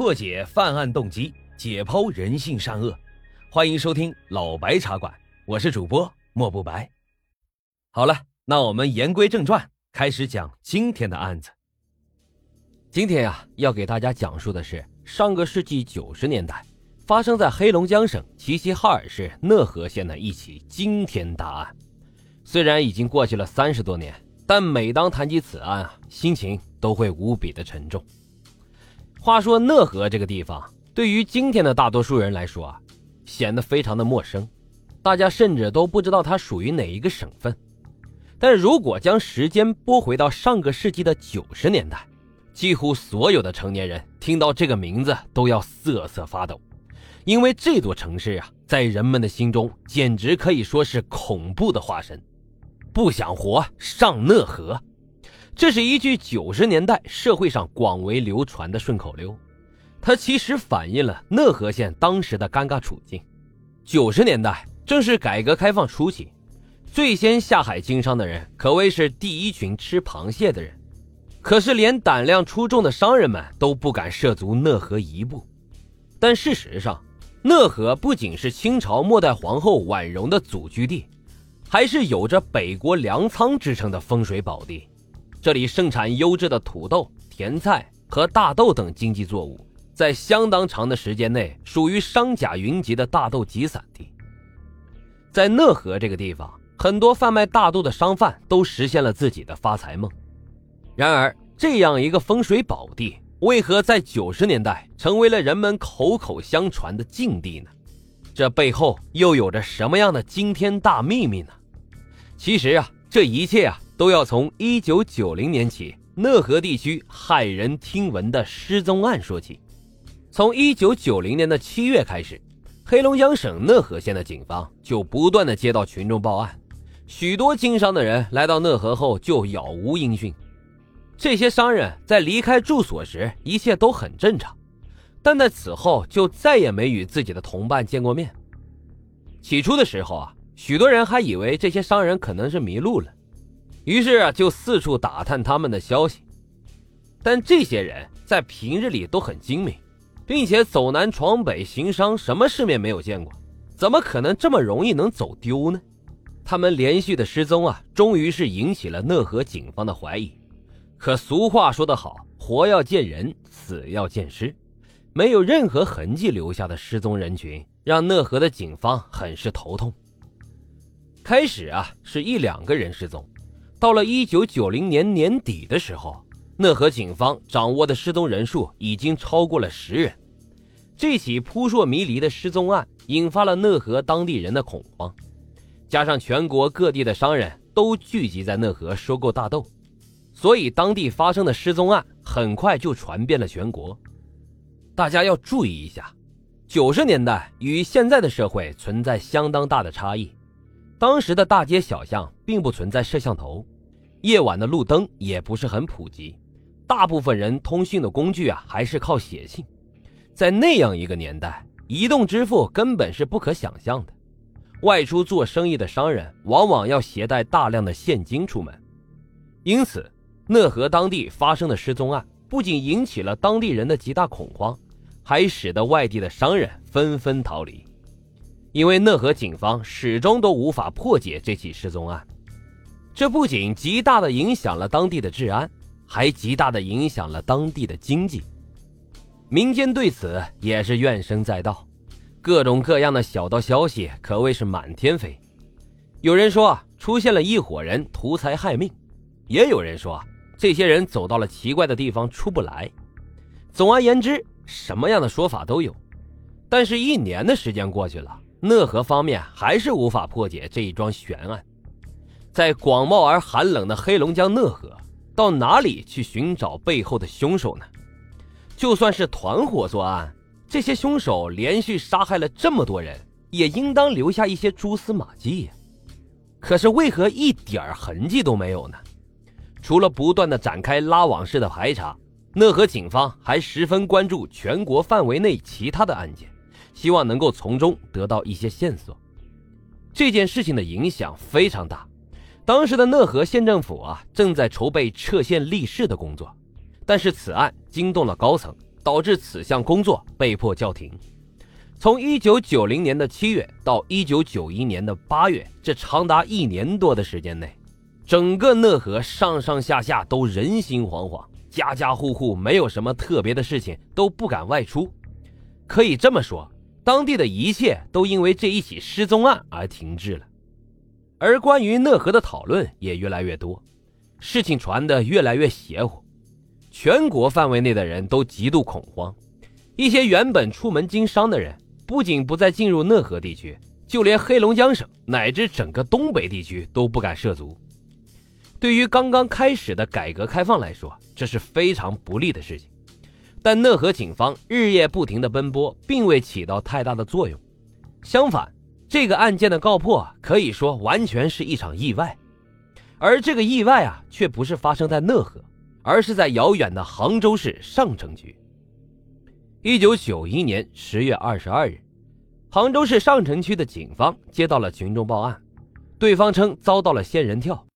破解犯案动机，解剖人性善恶。欢迎收听老白茶馆，我是主播莫不白。好了，那我们言归正传，开始讲今天的案子。今天呀，要给大家讲述的是上个世纪九十年代发生在黑龙江省齐齐哈尔市讷河县的一起惊天大案。虽然已经过去了三十多年，但每当谈及此案啊，心情都会无比的沉重。话说讷河这个地方，对于今天的大多数人来说啊，显得非常的陌生，大家甚至都不知道它属于哪一个省份。但如果将时间拨回到上个世纪的九十年代，几乎所有的成年人听到这个名字都要瑟瑟发抖，因为这座城市啊，在人们的心中简直可以说是恐怖的化身。不想活上讷河。这是一句九十年代社会上广为流传的顺口溜，它其实反映了讷河县当时的尴尬处境。九十年代正是改革开放初期，最先下海经商的人可谓是第一群吃螃蟹的人。可是，连胆量出众的商人们都不敢涉足讷河一步。但事实上，讷河不仅是清朝末代皇后婉容的祖居地，还是有着“北国粮仓”之称的风水宝地。这里盛产优质的土豆、甜菜和大豆等经济作物，在相当长的时间内属于商贾云集的大豆集散地。在讷河这个地方，很多贩卖大豆的商贩都实现了自己的发财梦。然而，这样一个风水宝地，为何在九十年代成为了人们口口相传的禁地呢？这背后又有着什么样的惊天大秘密呢？其实啊，这一切啊。都要从一九九零年起，讷河地区骇人听闻的失踪案说起。从一九九零年的七月开始，黑龙江省讷河县的警方就不断的接到群众报案，许多经商的人来到讷河后就杳无音讯。这些商人在离开住所时一切都很正常，但在此后就再也没与自己的同伴见过面。起初的时候啊，许多人还以为这些商人可能是迷路了。于是啊，就四处打探他们的消息，但这些人在平日里都很精明，并且走南闯北行商，什么世面没有见过，怎么可能这么容易能走丢呢？他们连续的失踪啊，终于是引起了讷河警方的怀疑。可俗话说得好，活要见人，死要见尸，没有任何痕迹留下的失踪人群，让讷河的警方很是头痛。开始啊，是一两个人失踪。到了一九九零年年底的时候，讷河警方掌握的失踪人数已经超过了十人。这起扑朔迷离的失踪案引发了讷河当地人的恐慌，加上全国各地的商人都聚集在讷河收购大豆，所以当地发生的失踪案很快就传遍了全国。大家要注意一下，九十年代与现在的社会存在相当大的差异。当时的大街小巷并不存在摄像头，夜晚的路灯也不是很普及，大部分人通讯的工具啊还是靠写信。在那样一个年代，移动支付根本是不可想象的。外出做生意的商人往往要携带大量的现金出门，因此讷河当地发生的失踪案不仅引起了当地人的极大恐慌，还使得外地的商人纷纷逃离。因为讷河警方始终都无法破解这起失踪案，这不仅极大的影响了当地的治安，还极大的影响了当地的经济。民间对此也是怨声载道，各种各样的小道消息可谓是满天飞。有人说，出现了一伙人图财害命；也有人说，这些人走到了奇怪的地方出不来。总而言之，什么样的说法都有。但是，一年的时间过去了。讷河方面还是无法破解这一桩悬案，在广袤而寒冷的黑龙江讷河，到哪里去寻找背后的凶手呢？就算是团伙作案，这些凶手连续杀害了这么多人，也应当留下一些蛛丝马迹呀。可是为何一点痕迹都没有呢？除了不断的展开拉网式的排查，讷河警方还十分关注全国范围内其他的案件。希望能够从中得到一些线索。这件事情的影响非常大。当时的讷河县政府啊，正在筹备撤县立市的工作，但是此案惊动了高层，导致此项工作被迫叫停。从一九九零年的七月到一九九一年的八月，这长达一年多的时间内，整个讷河上上下下都人心惶惶，家家户户没有什么特别的事情都不敢外出。可以这么说，当地的一切都因为这一起失踪案而停滞了。而关于讷河的讨论也越来越多，事情传得越来越邪乎，全国范围内的人都极度恐慌。一些原本出门经商的人，不仅不再进入讷河地区，就连黑龙江省乃至整个东北地区都不敢涉足。对于刚刚开始的改革开放来说，这是非常不利的事情。但讷河警方日夜不停的奔波，并未起到太大的作用，相反。这个案件的告破可以说完全是一场意外，而这个意外啊，却不是发生在讷河，而是在遥远的杭州市上城区。一九九一年十月二十二日，杭州市上城区的警方接到了群众报案，对方称遭到了仙人跳，